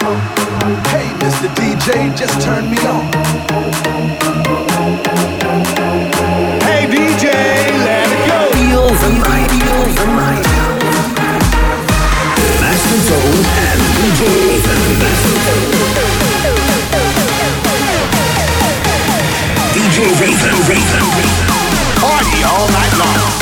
Hey, Mr. DJ, just turn me on. Hey, DJ, let it go. Feel the night, feel the night. Master Soul and DJ Raven. DJ Raven, Raven. Party all night long.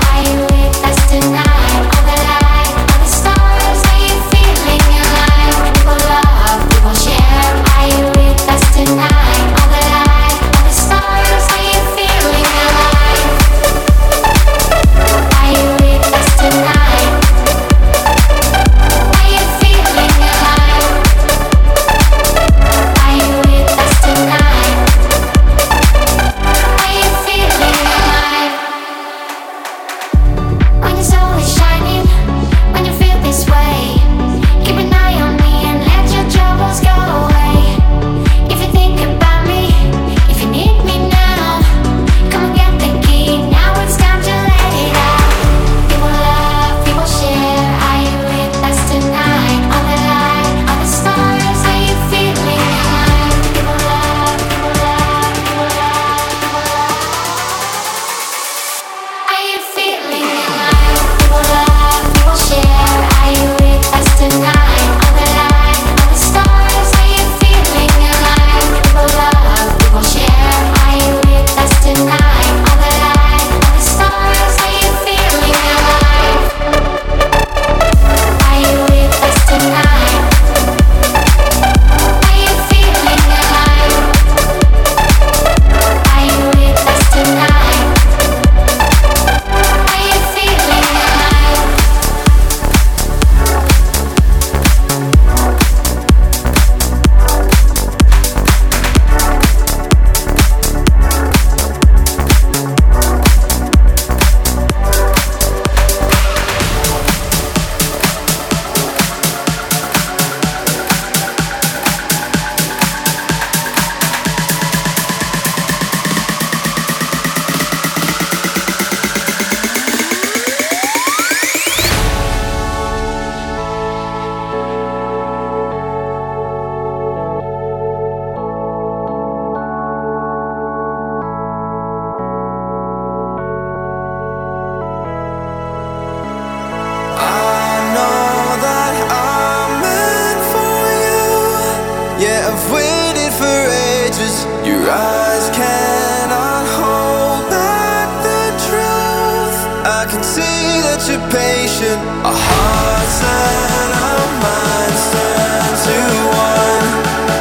our hearts and our minds turn to one.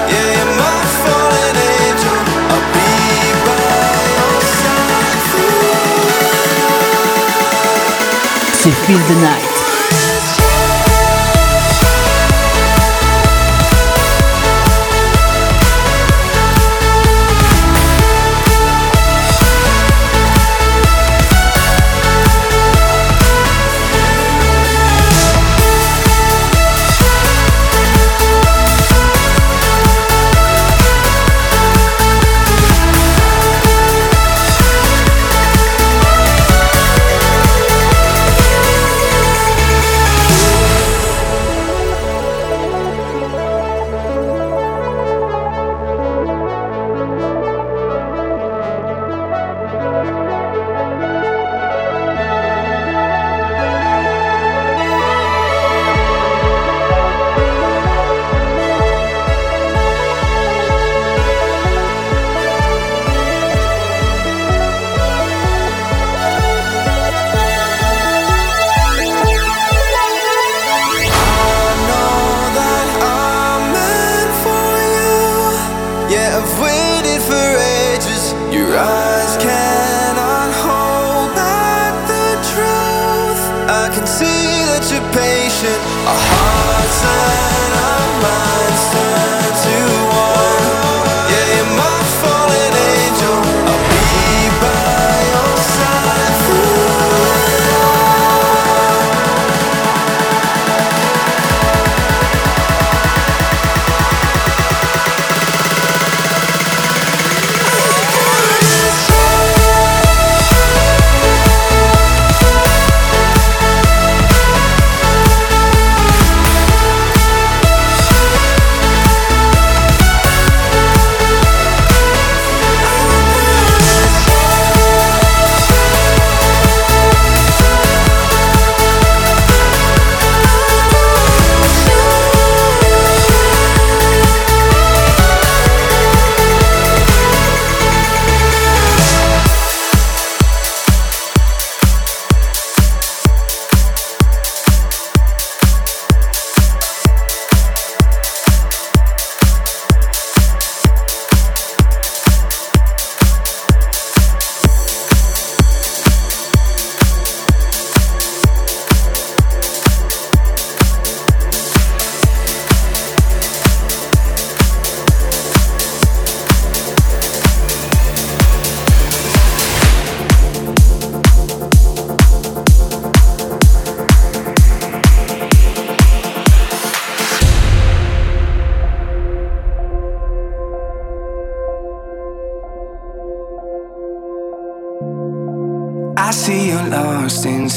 Yeah, you're my fallen angel. I'll be by your side through. Feel the night.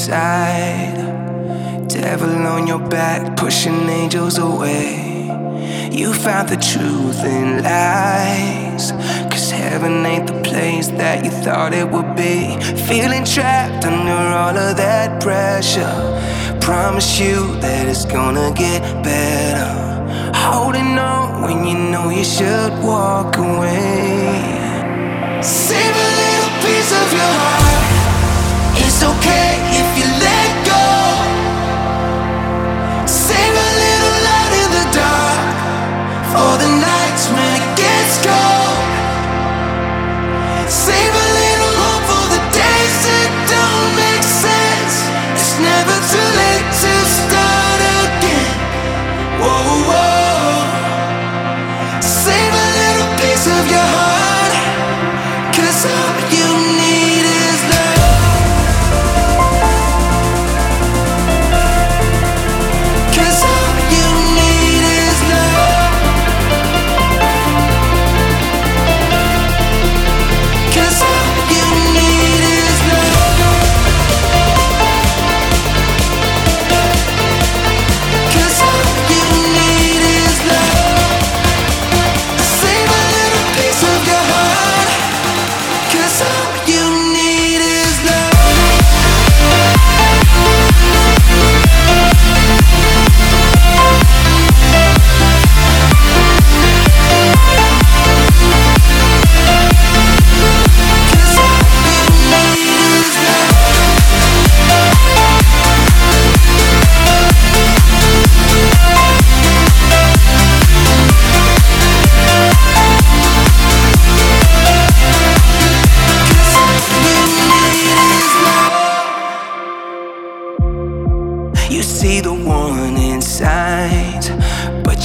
Inside. Devil on your back, pushing angels away. You found the truth in lies. Cause heaven ain't the place that you thought it would be. Feeling trapped under all of that pressure. Promise you that it's gonna get better. Holding on when you know you should walk away. Save a little piece of your heart. It's okay if you let go. Save a little light in the dark for the nights when it gets cold.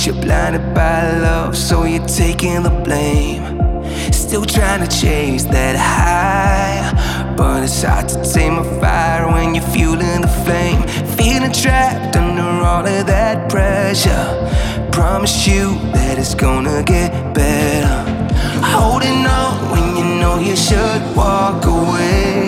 You're blinded by love, so you're taking the blame. Still trying to chase that high, but it's hard to tame a fire when you're fueling the flame. Feeling trapped under all of that pressure. Promise you that it's gonna get better. Holding on when you know you should walk away.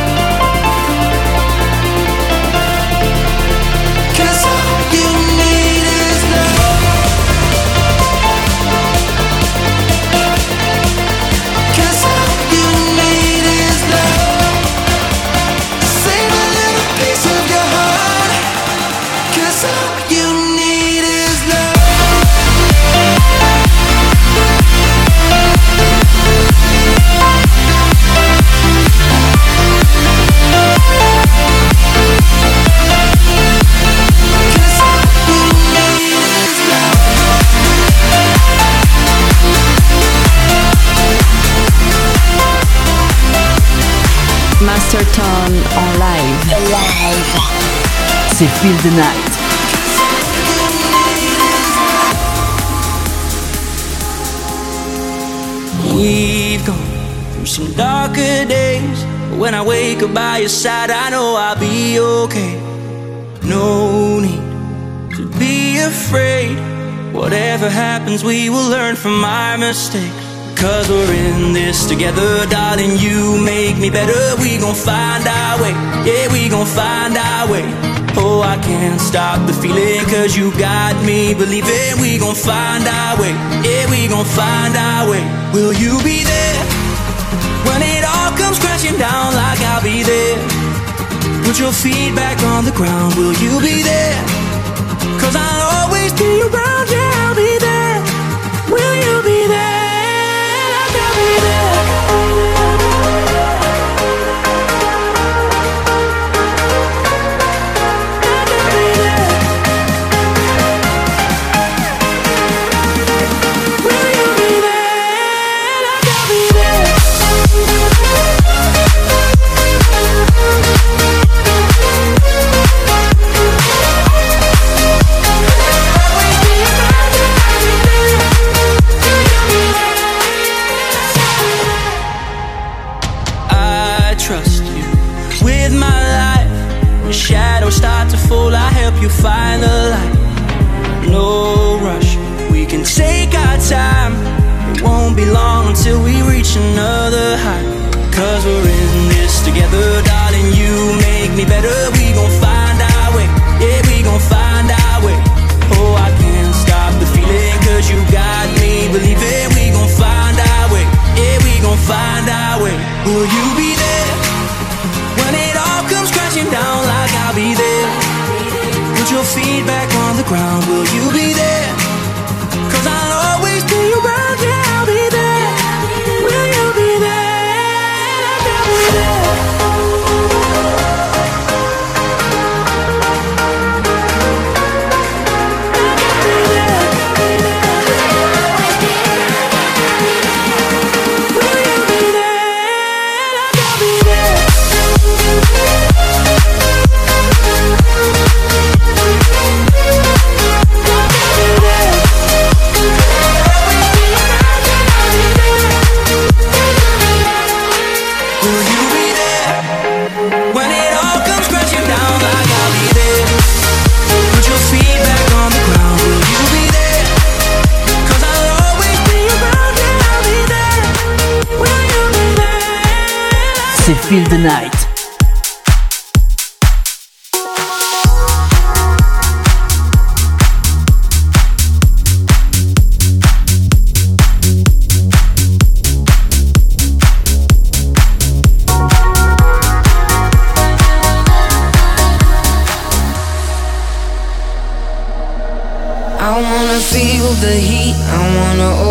Master Tone en live. C'est Feel the Night. We've gone through some darker days. But when I wake up by your side, I know I'll be okay. No need to be afraid. Whatever happens, we will learn from our mistakes. Cause we're in this together, darling. You make me better. We gon' find our way. Yeah, we gon' find our way. Oh, I can't stop the feeling. Cause you got me believing we gon' find our way. Yeah, we gon' find our way. Will you be there when it all comes crashing down like I'll be there? Put your feet back on the ground. Will you be there? Cause I'll always be around. Yeah, feel the night. I wanna feel the heat, I wanna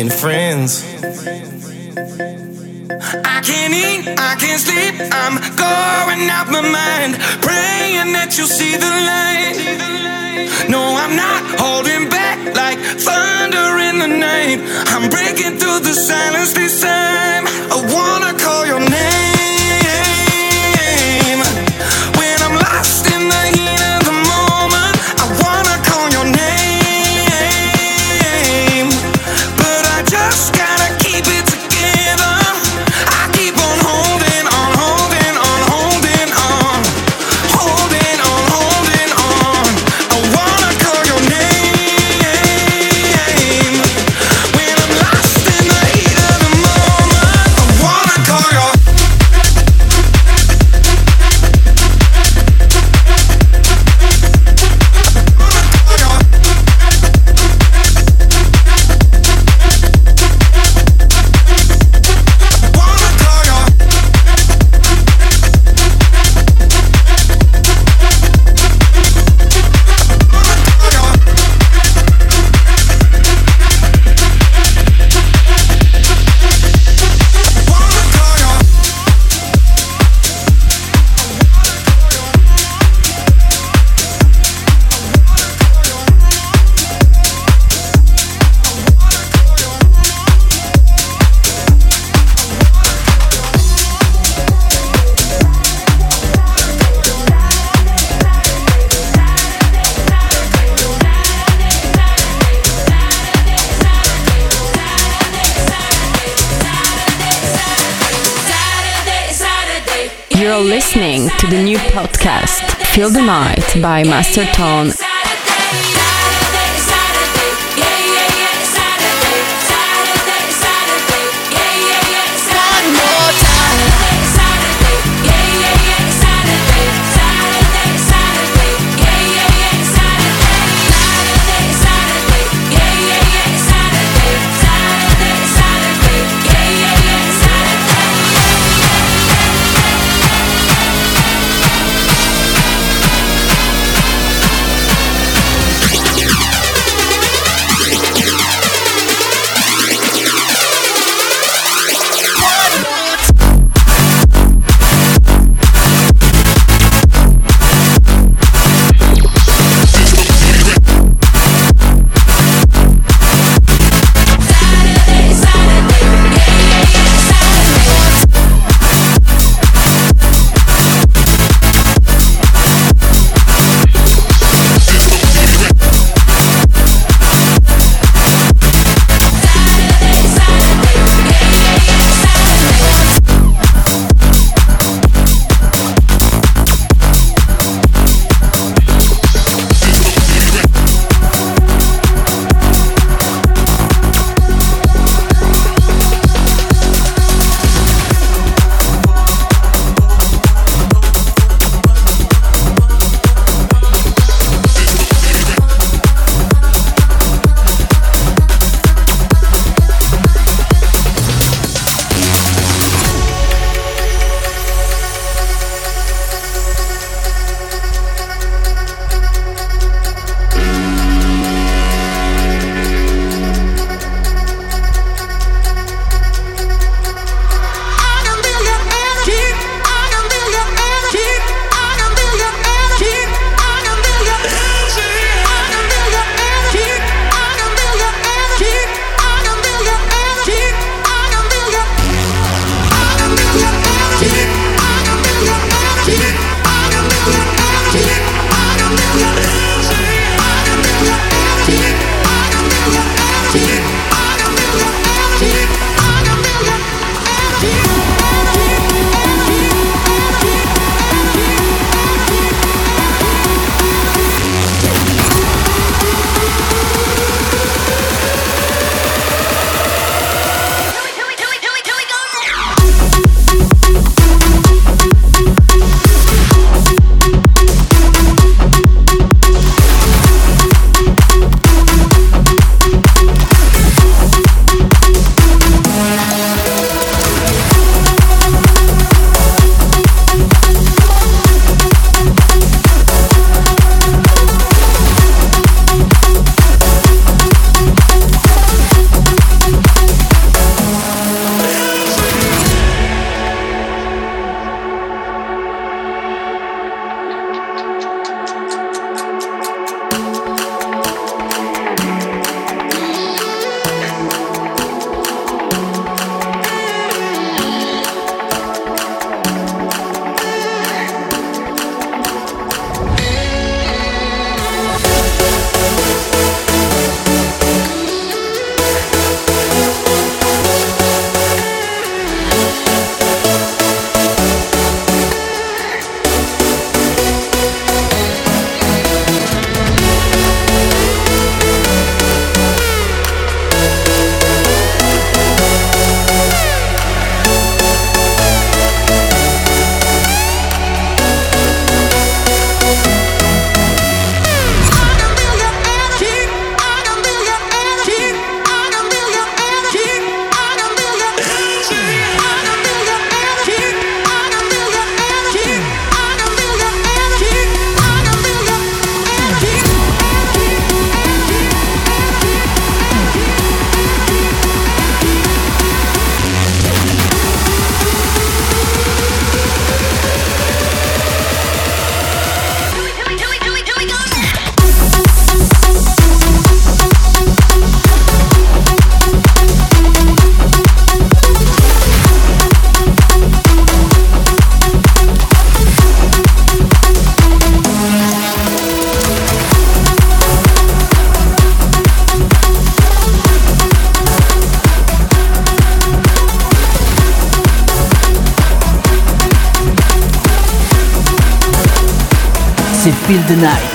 Being friends. The Night by Master Tone. Feel the Night.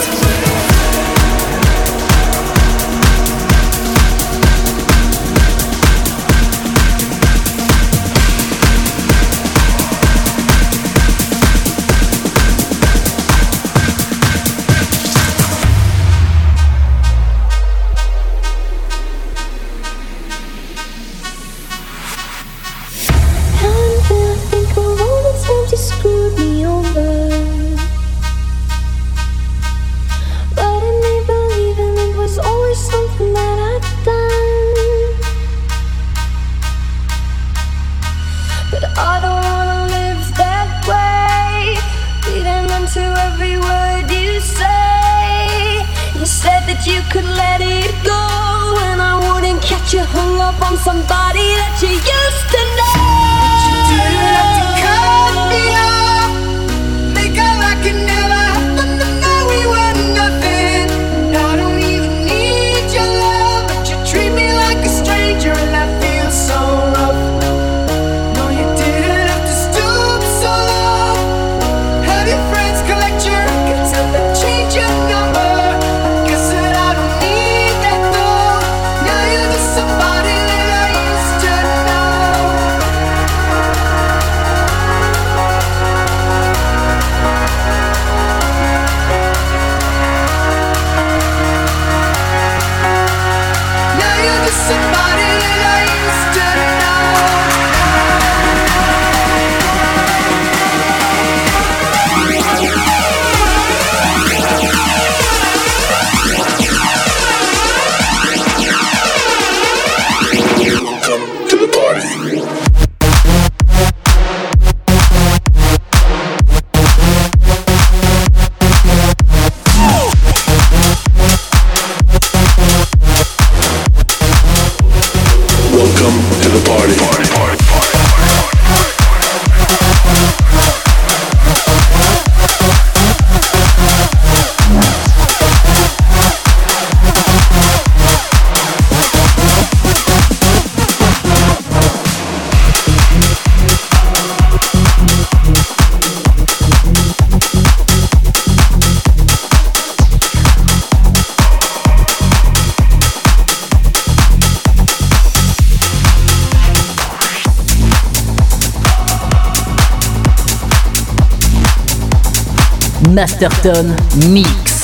Masterton Mix.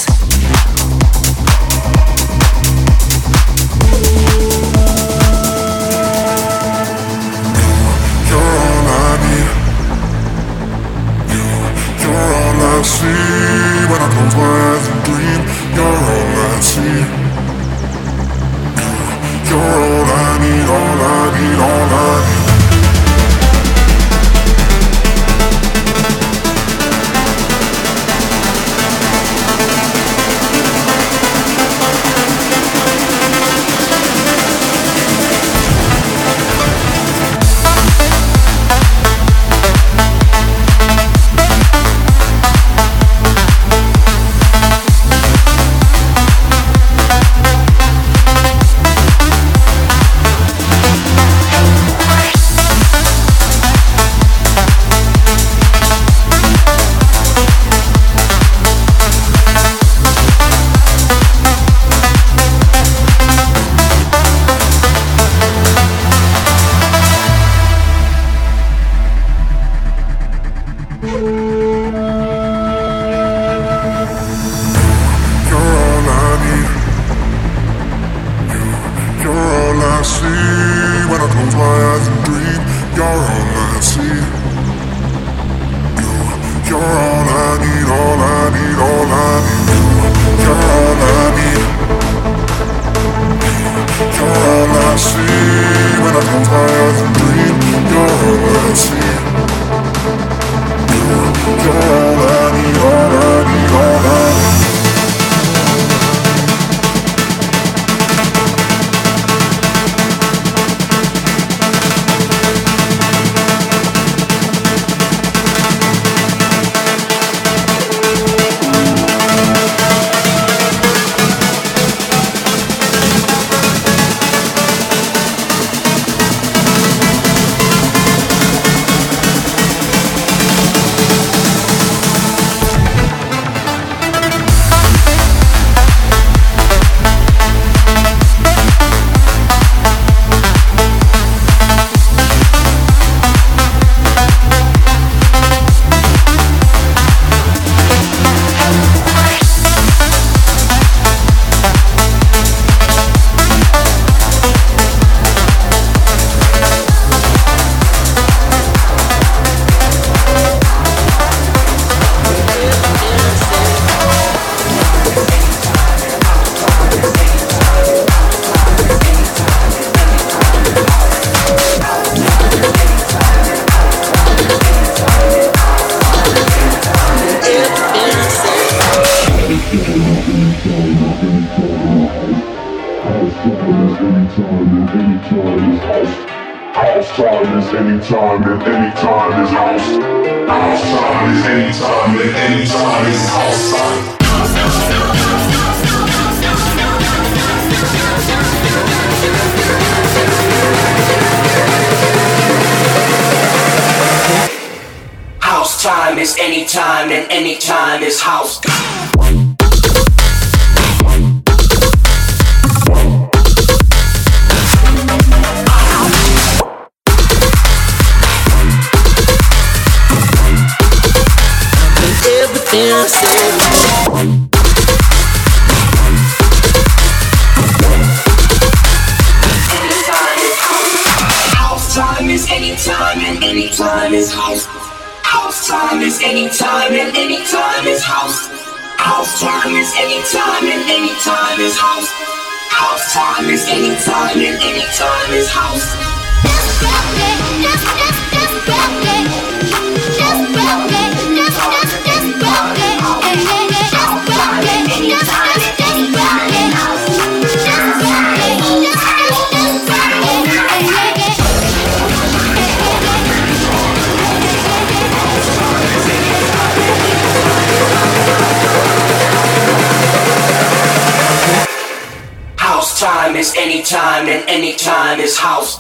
time is any time, and any time is house.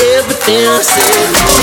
Everything I said.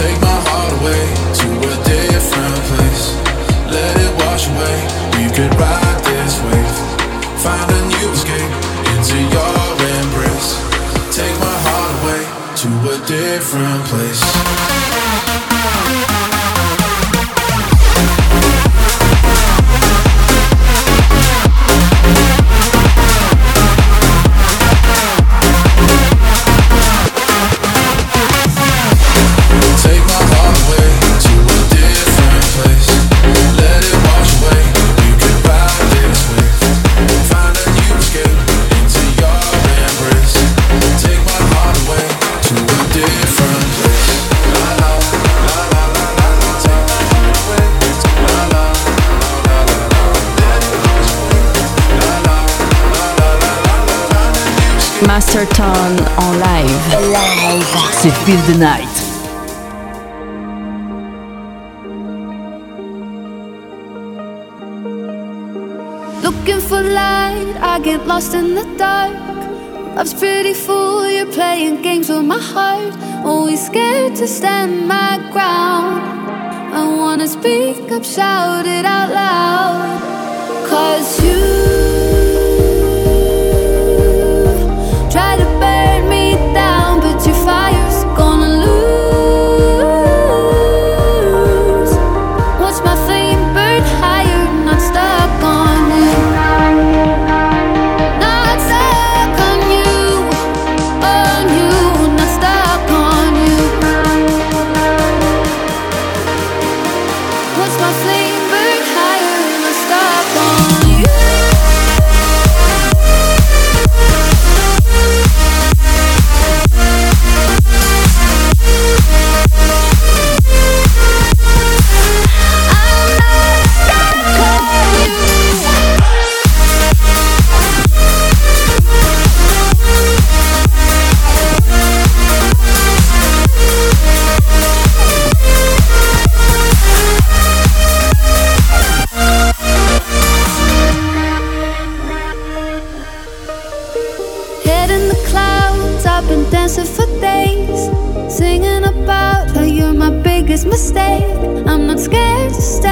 Take my heart away to a different place. Let it wash away. We could ride this wave. Find a new escape into your embrace. Take my heart away to a different place. Master Tone en live. Live. C'est Feel the Night. Looking for light, I get lost in the dark. Love's pretty fool, you're playing games with my heart. Always scared to stand my ground. I wanna speak up, shout it out loud. Cause you. try to stay.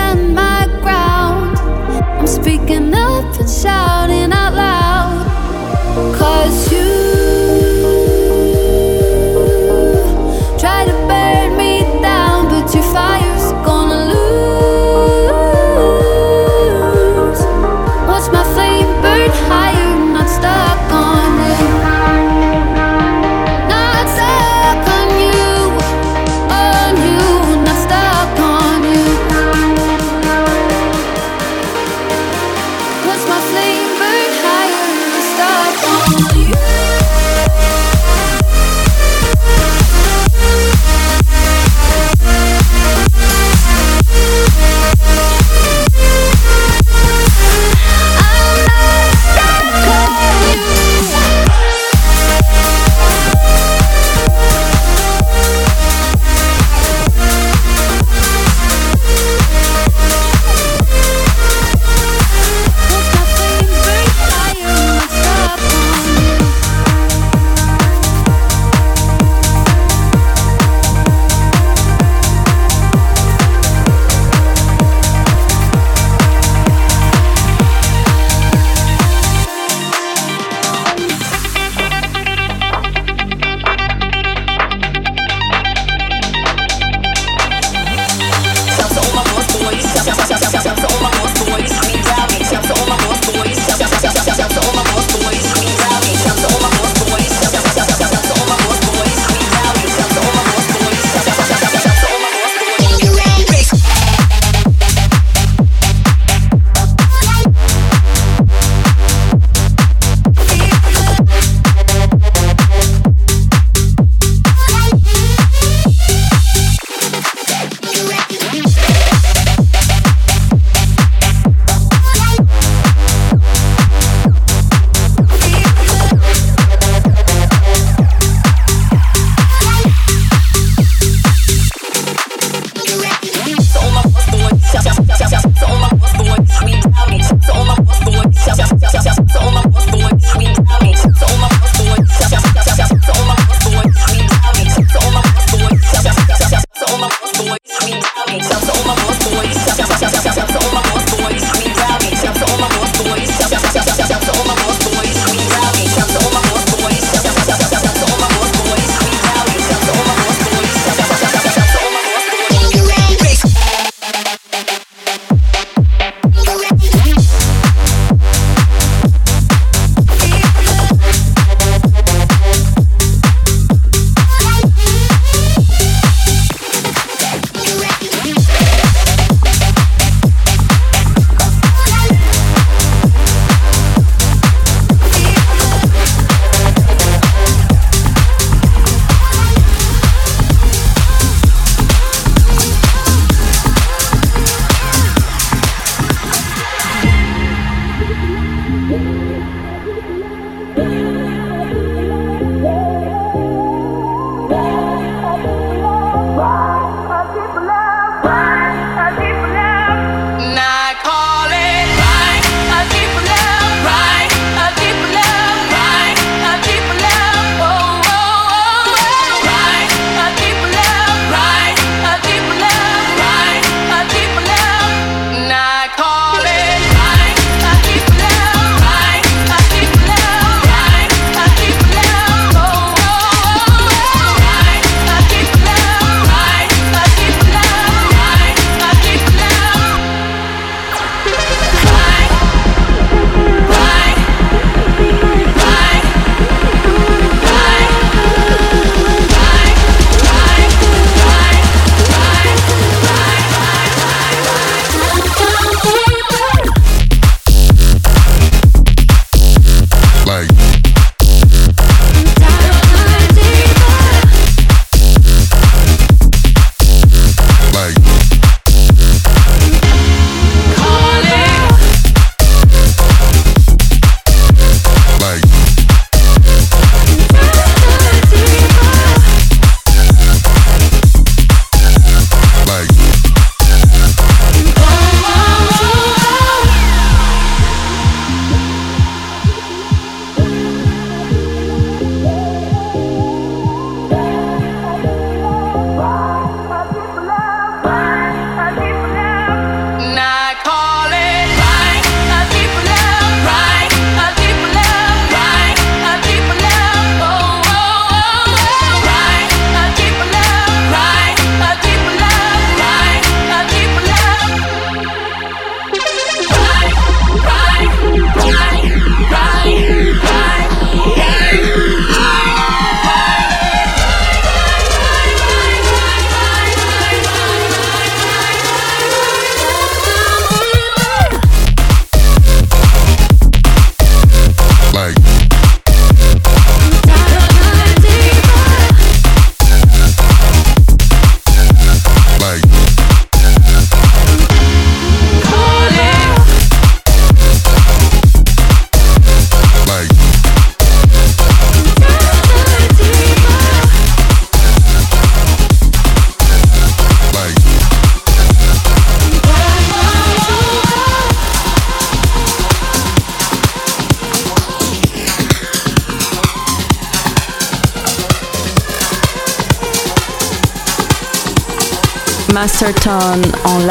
Master Tone en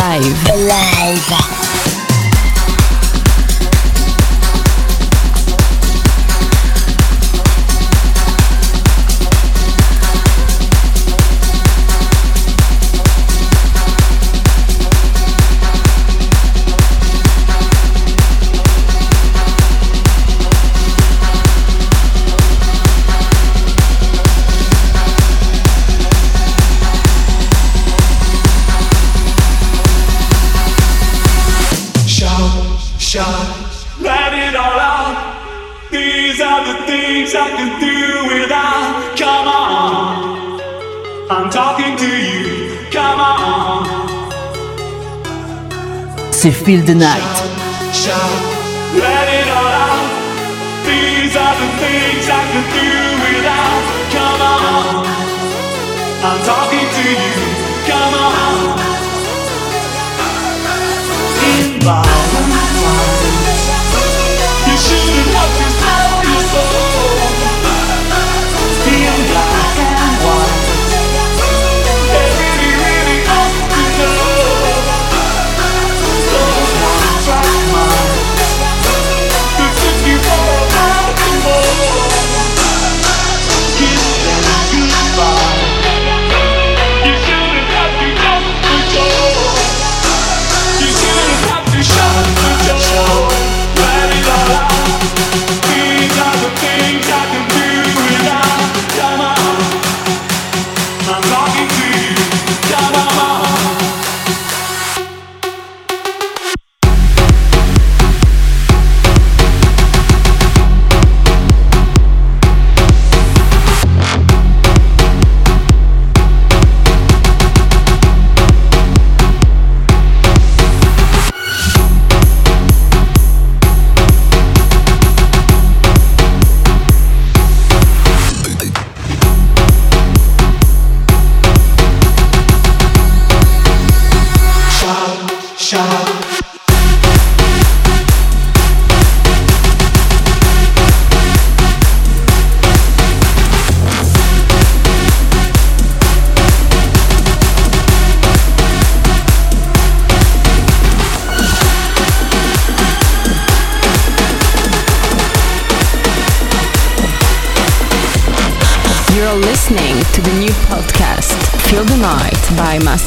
Feel the Night.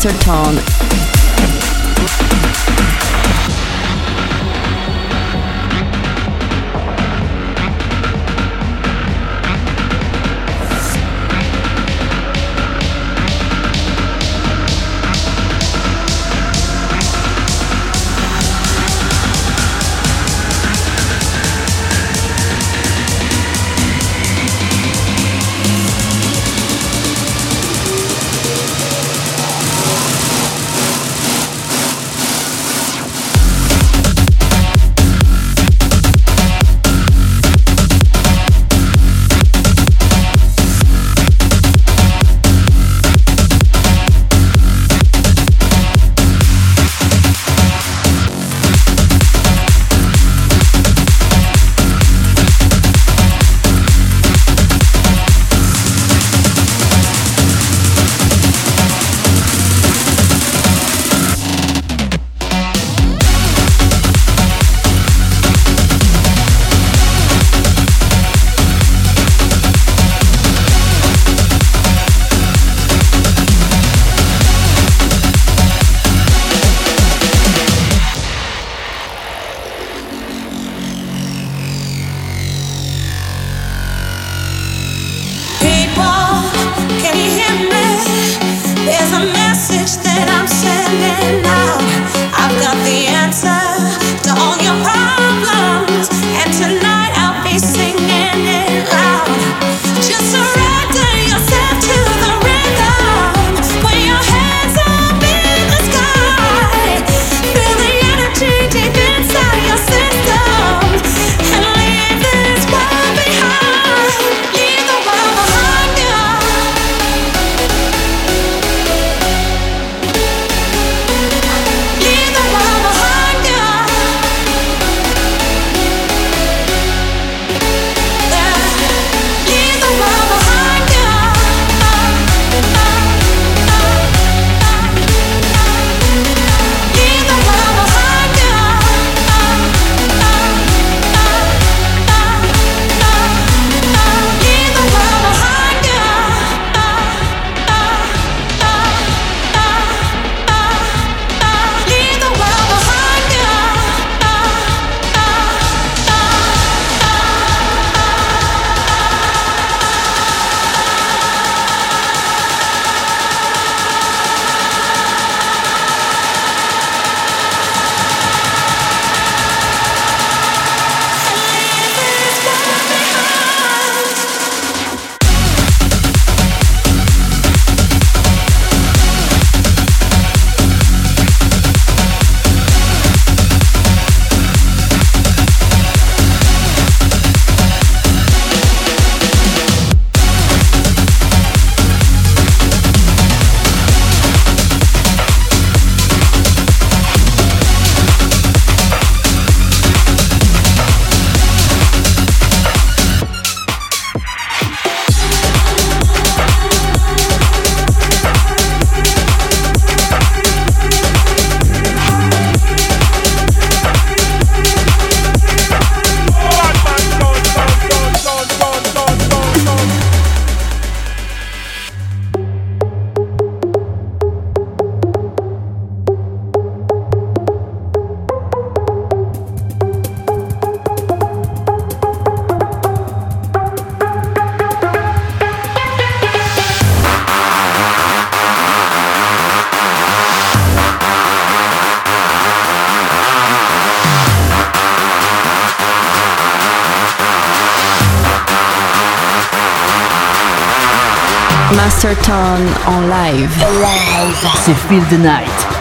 By en live. C'est Feel the Night.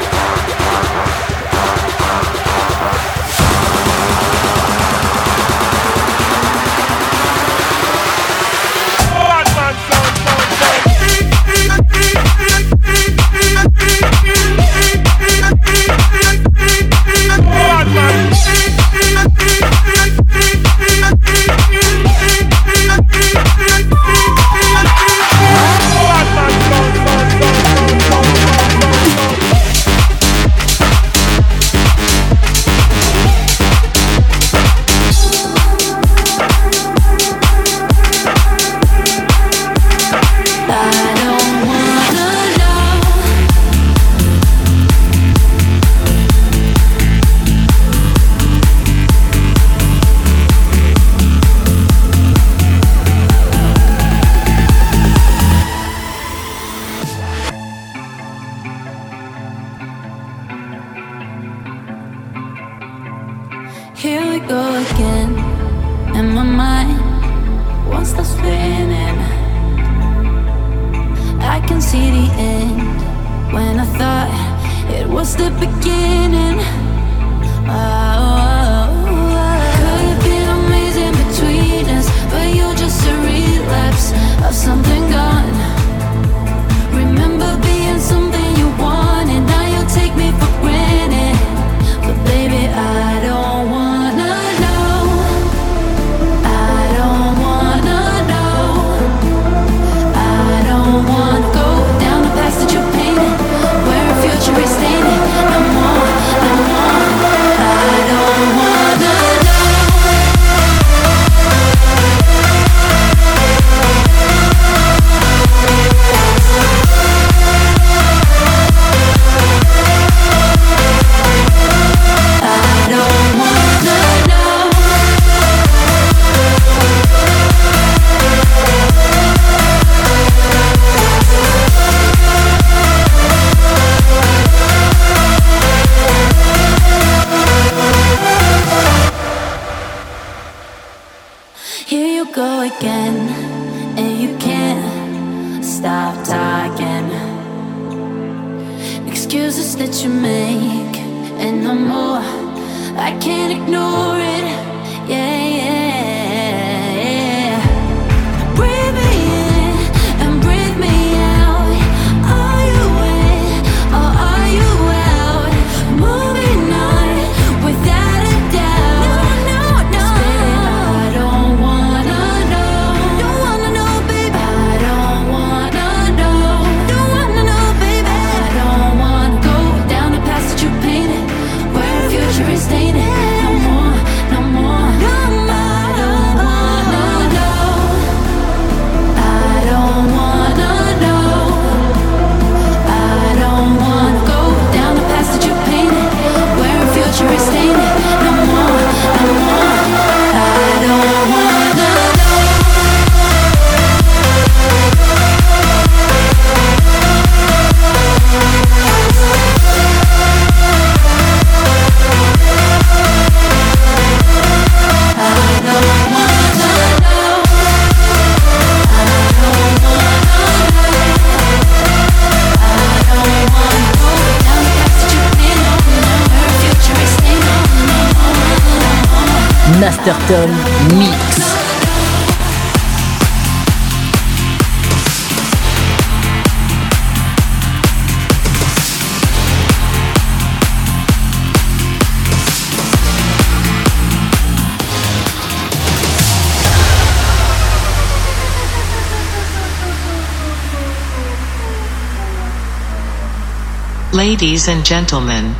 Ladies and gentlemen,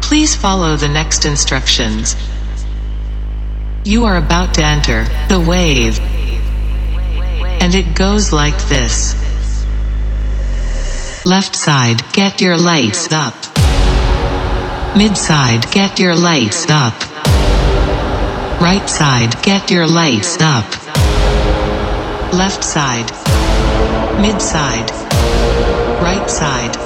please follow the next instructions. You are about to enter the wave, and it goes like this. Left side, get your lights up. Mid side, get your lights up. Right side, get your lights up. Left side, mid side, right side.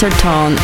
Her Tone.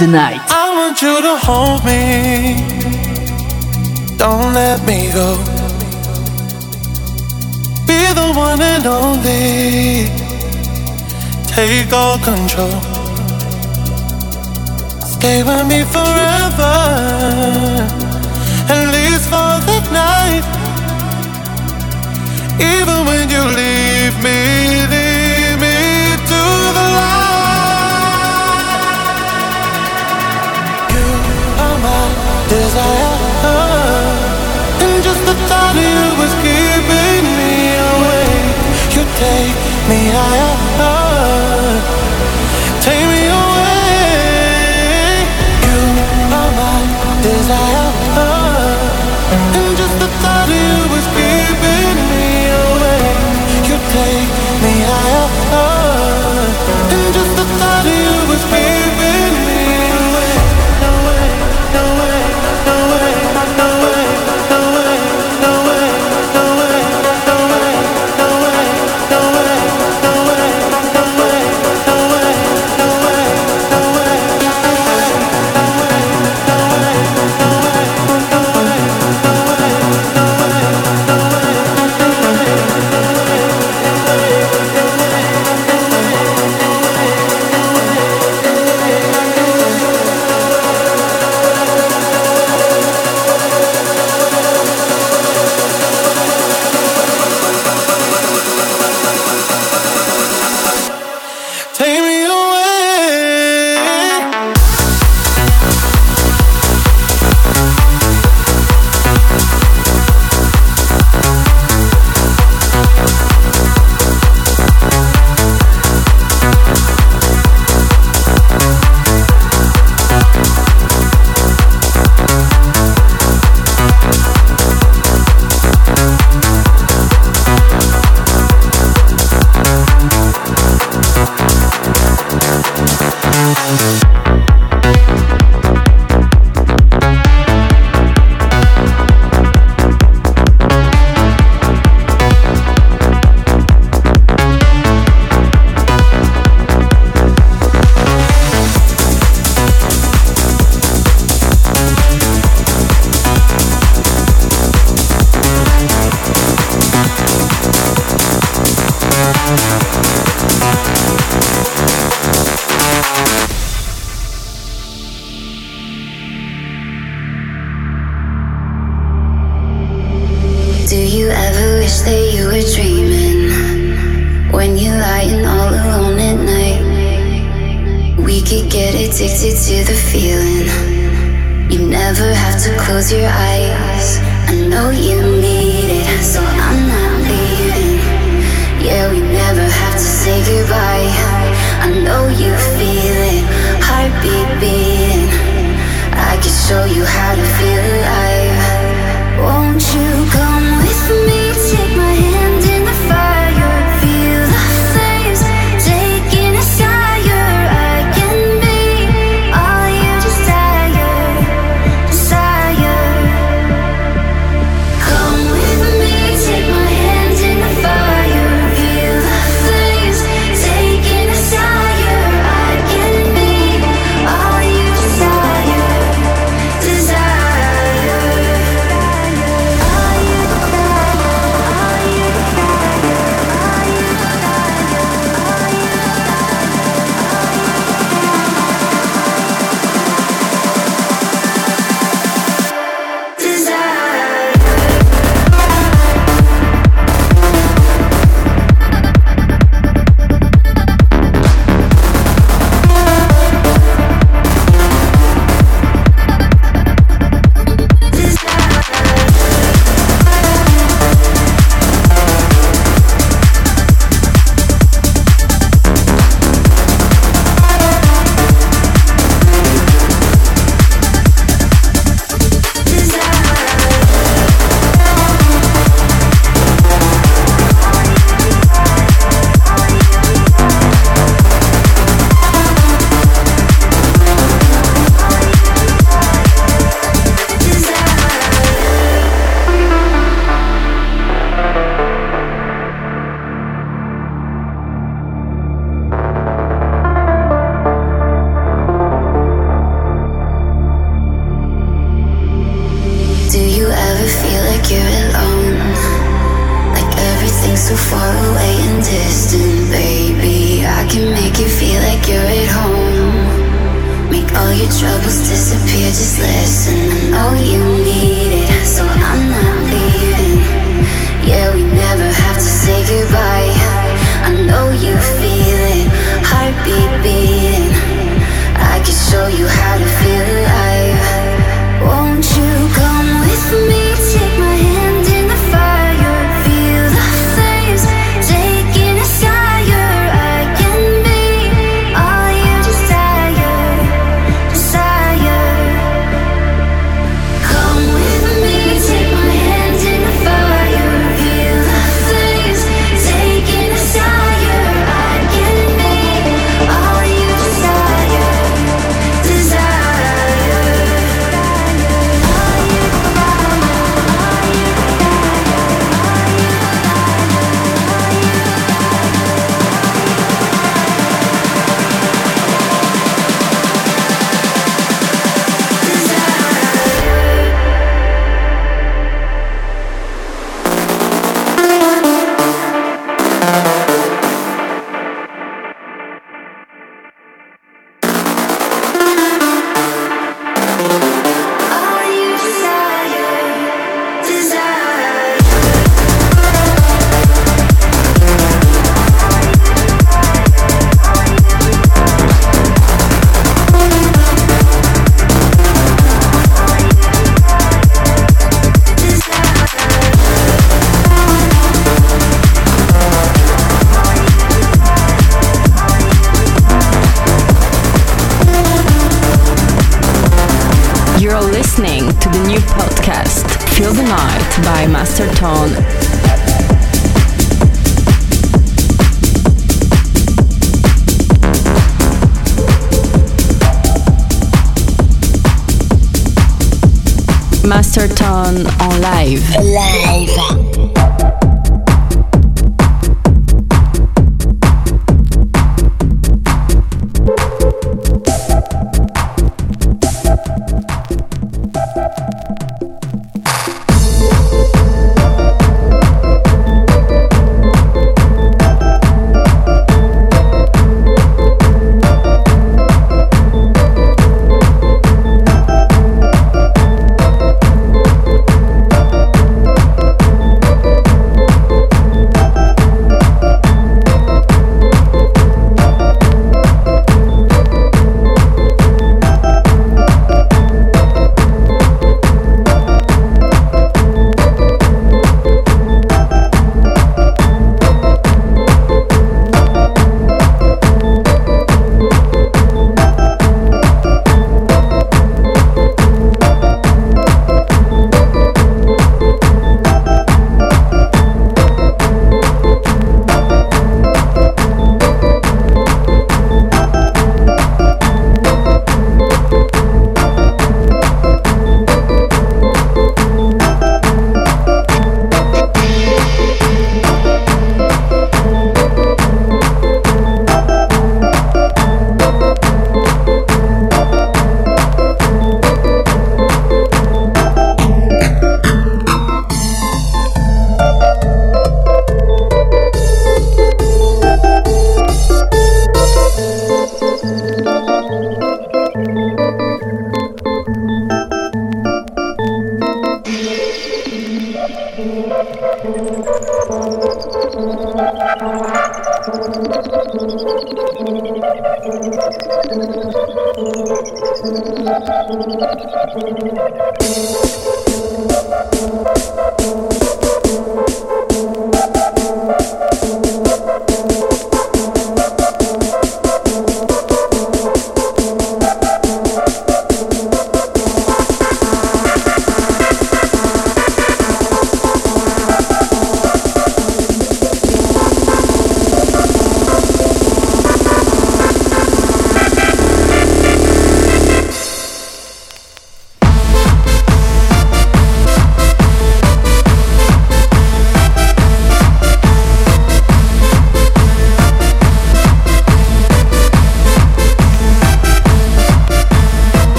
the night. I want you to hold me. Don't let me go. Be the one and only. Take all control. take me higher